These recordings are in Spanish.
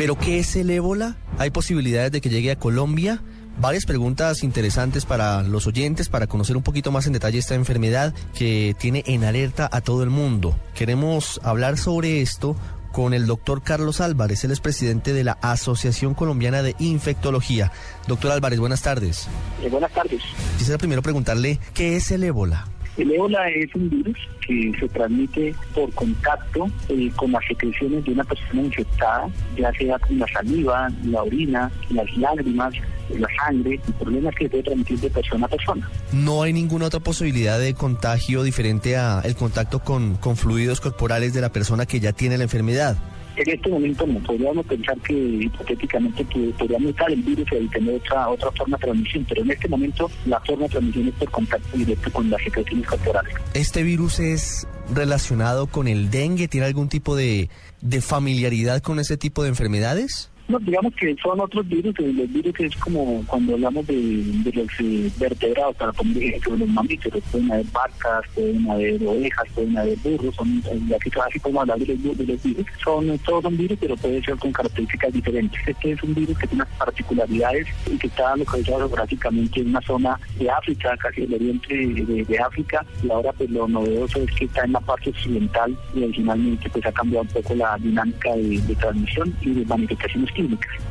Pero ¿qué es el ébola? ¿Hay posibilidades de que llegue a Colombia? Varias preguntas interesantes para los oyentes, para conocer un poquito más en detalle esta enfermedad que tiene en alerta a todo el mundo. Queremos hablar sobre esto con el doctor Carlos Álvarez, él es presidente de la Asociación Colombiana de Infectología. Doctor Álvarez, buenas tardes. Eh, buenas tardes. Quisiera primero preguntarle, ¿qué es el ébola? El ébola es un virus que se transmite por contacto eh, con las secreciones de una persona infectada, ya sea con la saliva, la orina, las lágrimas, la sangre, y problemas que se puede transmitir de persona a persona. ¿No hay ninguna otra posibilidad de contagio diferente a el contacto con, con fluidos corporales de la persona que ya tiene la enfermedad? En este momento no podríamos pensar que hipotéticamente que podríamos el virus y tener otra, otra forma de transmisión, pero en este momento la forma de transmisión es por contacto directo con las secreciones corporales. ¿Este virus es relacionado con el dengue? ¿Tiene algún tipo de, de familiaridad con ese tipo de enfermedades? No, digamos que son otros virus, los virus es como cuando hablamos de, los eh, vertebrados, para poner los mamíferos, pueden haber vacas, pueden haber ovejas, pueden haber burros, son, eh, así, así como hablar de los, de los virus, son, todos son virus, pero puede ser con características diferentes. Este es un virus que tiene unas particularidades y que está localizado geográficamente en una zona de África, casi el oriente de, África, y ahora pues lo novedoso es que está en la parte occidental y adicionalmente pues ha cambiado un poco la dinámica de, de transmisión y de manifestaciones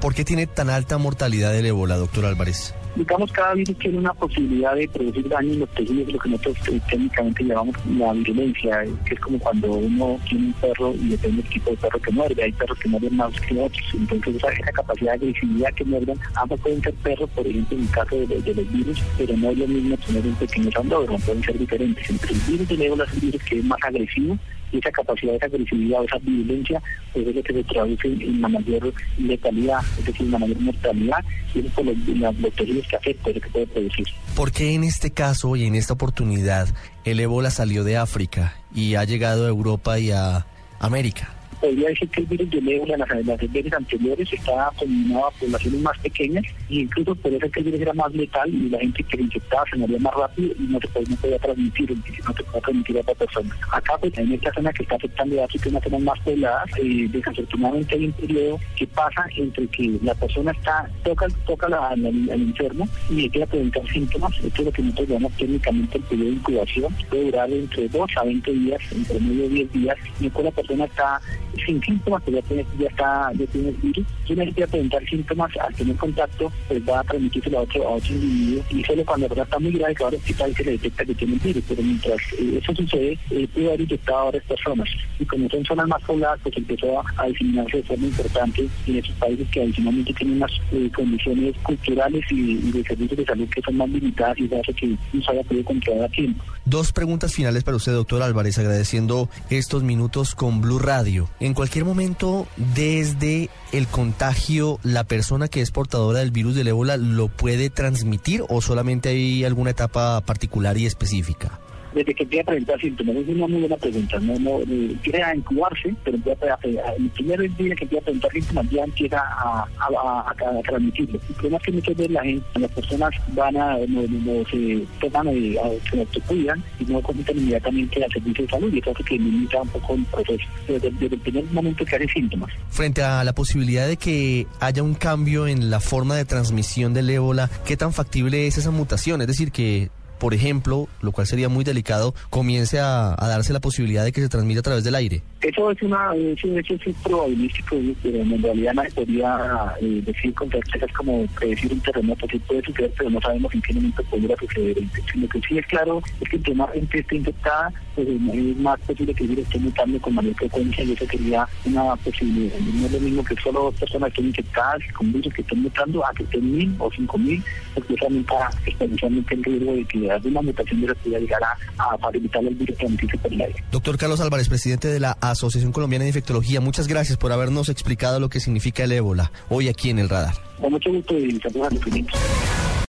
¿Por qué tiene tan alta mortalidad el ébola, doctor Álvarez? Digamos, cada virus tiene una posibilidad de producir daño en los tejidos, lo que nosotros eh, técnicamente llamamos la virulencia, eh, que es como cuando uno tiene un perro y depende del tipo de perro que muerde. Hay perros que muerden más que otros, entonces esa, capacidad de agresividad que muerden, ambos pueden ser perros, por ejemplo, en el caso de, los virus, pero no es lo mismo tener un pequeño sandódromo, pueden ser diferentes. Entre el virus del ébola es un virus que es más agresivo, y esa capacidad, esa agresividad, esa violencia, pues es lo que se traduce en la mayor letalidad, es decir, en la mayor mortalidad, y eso por los, los tejidos que afecta, lo que puede producir. ¿Por qué en este caso y en esta oportunidad el ébola salió de África y ha llegado a Europa y a América? Podría decir que el virus del ébola en las, veces anteriores estaba combinado a poblaciones más pequeñas y incluso puede ser que el virus era más letal y la gente que lo infectaba se moría más rápido y no se podía, transmitir, no se podía transmitir a otra persona. Acá, pues, en esta zona que está afectando a África, una zona más pobladas, eh, desafortunadamente hay un periodo que pasa entre que la persona está toca toca al, enfermo y empieza a presentar síntomas. Esto es lo que nosotros llamamos técnicamente el periodo de incubación. Puede durar entre 2 a 20 días, entre medio de 10 días, y después la persona está sin síntomas, que ya, tiene, ya está, ya tiene el virus, si uno empieza a presentar síntomas al tener contacto, pues va a transmitirse a otro, a otro individuo y solo cuando la verdad está muy grave que ahora hospital se le detecta que tiene el virus, pero mientras eh, eso sucede, eh, puede haber infectado a varias personas y como son zonas más pobladas, pues empezó a, diseminarse de forma importante en esos países que adicionalmente tienen unas eh, condiciones culturales y, de servicios de salud que son más limitadas y hace que no se haya podido controlar a tiempo. Dos preguntas finales para usted, doctor Álvarez, agradeciendo estos minutos con Blue Radio. En cualquier momento, desde el contagio, la persona que es portadora del virus del ébola lo puede transmitir o solamente hay alguna etapa particular y específica? Desde que empieza a presentar síntomas? Es una muy buena pregunta. No, no, eh, a incubarse, pero empieza a, el primer día que empieza a presentar síntomas ya empieza a, a, a, transmitirlo. El problema es que muchas veces la gente, las personas van a, no, no se toman, eh, se autocuidan y no comentan inmediatamente al servicio de salud y eso hace que limita un poco el proceso. Desde, desde el primer momento que hay síntomas. Frente a la posibilidad de que haya un cambio en la forma de transmisión del ébola, ¿qué tan factible es esa mutación? Es decir, que por ejemplo, lo cual sería muy delicado, comience a, darse la posibilidad de que se transmita a través del aire? Eso es una eso, es probabilístico, pero en realidad nadie podría eh, decir con certeza como predecir un terremoto, sí puede suceder, pero no sabemos en qué momento podría suceder. Lo que sí es claro es que más gente esté infectada, pues es más posible que el virus esté mutando con mayor frecuencia y eso sería una posibilidad. No es lo mismo que solo dos personas estén infectadas con virus que estén mutando a que estén mil o cinco mil, porque realmente exponencialmente el riesgo de que mutación de la pueda llegar a, facilitar el virus transmitido por el aire. Doctor Carlos Álvarez, presidente de la Asociación Colombiana de Infectología, muchas gracias por habernos explicado lo que significa el ébola hoy aquí en el radar. Con mucho gusto y saludos a los